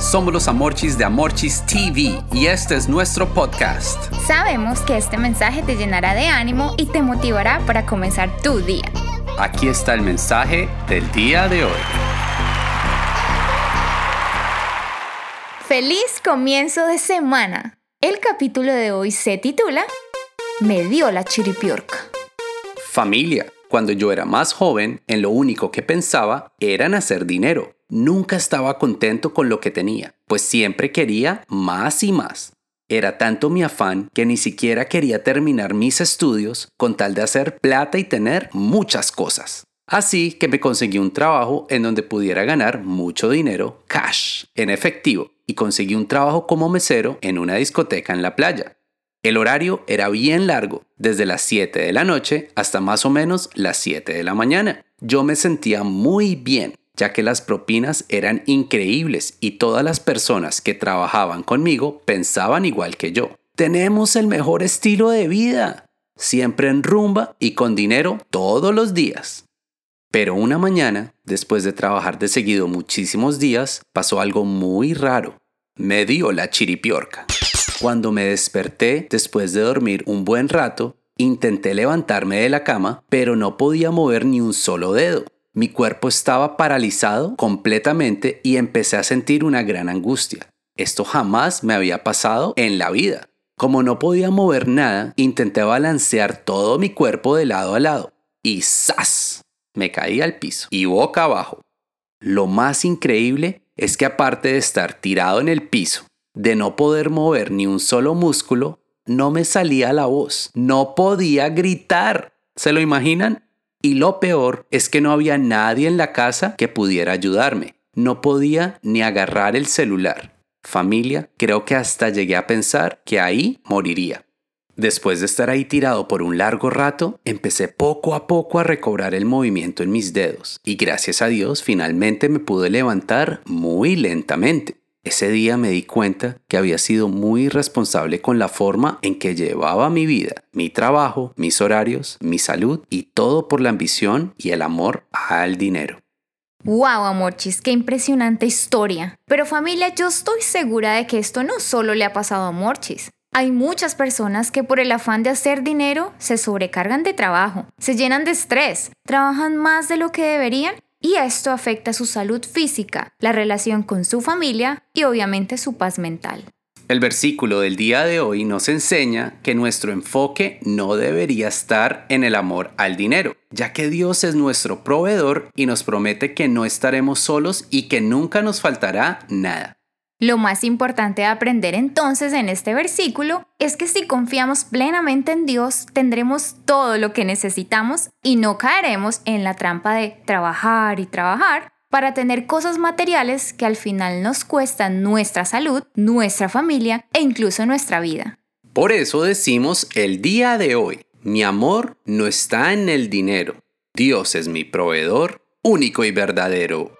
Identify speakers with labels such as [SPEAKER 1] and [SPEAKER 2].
[SPEAKER 1] Somos los Amorchis de Amorchis TV y este es nuestro podcast.
[SPEAKER 2] Sabemos que este mensaje te llenará de ánimo y te motivará para comenzar tu día.
[SPEAKER 1] Aquí está el mensaje del día de hoy.
[SPEAKER 2] Feliz comienzo de semana. El capítulo de hoy se titula Me dio la chiripiorca.
[SPEAKER 1] Familia. Cuando yo era más joven, en lo único que pensaba era en hacer dinero. Nunca estaba contento con lo que tenía, pues siempre quería más y más. Era tanto mi afán que ni siquiera quería terminar mis estudios con tal de hacer plata y tener muchas cosas. Así que me conseguí un trabajo en donde pudiera ganar mucho dinero cash, en efectivo, y conseguí un trabajo como mesero en una discoteca en la playa. El horario era bien largo, desde las 7 de la noche hasta más o menos las 7 de la mañana. Yo me sentía muy bien, ya que las propinas eran increíbles y todas las personas que trabajaban conmigo pensaban igual que yo. Tenemos el mejor estilo de vida, siempre en rumba y con dinero todos los días. Pero una mañana, después de trabajar de seguido muchísimos días, pasó algo muy raro. Me dio la chiripiorca. Cuando me desperté después de dormir un buen rato, intenté levantarme de la cama, pero no podía mover ni un solo dedo. Mi cuerpo estaba paralizado completamente y empecé a sentir una gran angustia. Esto jamás me había pasado en la vida. Como no podía mover nada, intenté balancear todo mi cuerpo de lado a lado. Y ¡zas! Me caí al piso y boca abajo. Lo más increíble es que aparte de estar tirado en el piso de no poder mover ni un solo músculo, no me salía la voz, no podía gritar. ¿Se lo imaginan? Y lo peor es que no había nadie en la casa que pudiera ayudarme. No podía ni agarrar el celular. Familia, creo que hasta llegué a pensar que ahí moriría. Después de estar ahí tirado por un largo rato, empecé poco a poco a recobrar el movimiento en mis dedos y gracias a Dios finalmente me pude levantar muy lentamente. Ese día me di cuenta que había sido muy irresponsable con la forma en que llevaba mi vida, mi trabajo, mis horarios, mi salud y todo por la ambición y el amor al dinero.
[SPEAKER 2] ¡Wow, Amorchis! ¡Qué impresionante historia! Pero familia, yo estoy segura de que esto no solo le ha pasado a Amorchis. Hay muchas personas que por el afán de hacer dinero se sobrecargan de trabajo, se llenan de estrés, trabajan más de lo que deberían y esto afecta su salud física, la relación con su familia y obviamente su paz mental.
[SPEAKER 1] El versículo del día de hoy nos enseña que nuestro enfoque no debería estar en el amor al dinero, ya que Dios es nuestro proveedor y nos promete que no estaremos solos y que nunca nos faltará nada.
[SPEAKER 2] Lo más importante de aprender entonces en este versículo es que si confiamos plenamente en Dios, tendremos todo lo que necesitamos y no caeremos en la trampa de trabajar y trabajar para tener cosas materiales que al final nos cuestan nuestra salud, nuestra familia e incluso nuestra vida.
[SPEAKER 1] Por eso decimos el día de hoy, mi amor no está en el dinero, Dios es mi proveedor único y verdadero.